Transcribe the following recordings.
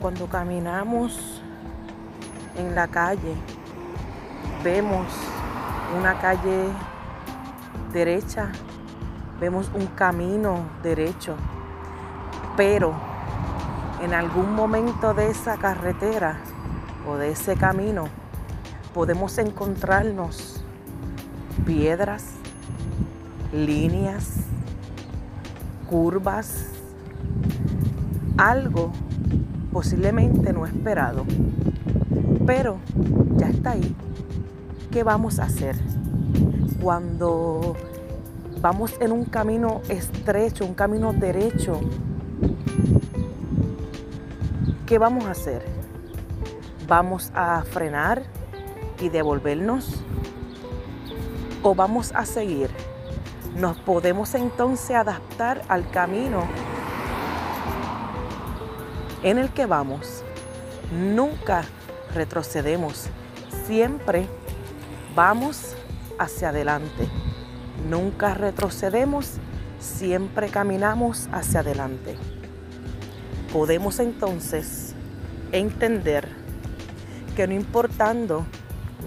cuando caminamos en la calle, vemos una calle derecha, vemos un camino derecho, pero en algún momento de esa carretera o de ese camino podemos encontrarnos piedras, líneas, curvas, algo posiblemente no esperado, pero ya está ahí. ¿Qué vamos a hacer? Cuando vamos en un camino estrecho, un camino derecho, ¿qué vamos a hacer? ¿Vamos a frenar y devolvernos? ¿O vamos a seguir? Nos podemos entonces adaptar al camino en el que vamos. Nunca retrocedemos, siempre vamos hacia adelante. Nunca retrocedemos, siempre caminamos hacia adelante. Podemos entonces entender que no importando,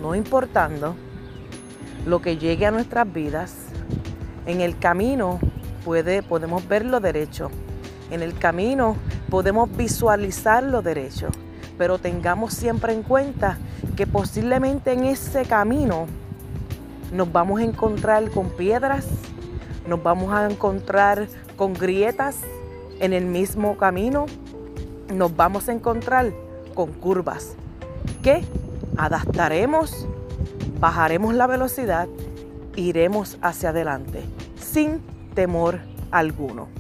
no importando lo que llegue a nuestras vidas, en el camino puede, podemos ver lo derecho. En el camino podemos visualizar lo derecho. Pero tengamos siempre en cuenta que posiblemente en ese camino nos vamos a encontrar con piedras, nos vamos a encontrar con grietas en el mismo camino, nos vamos a encontrar con curvas que adaptaremos, bajaremos la velocidad, iremos hacia adelante sin temor alguno.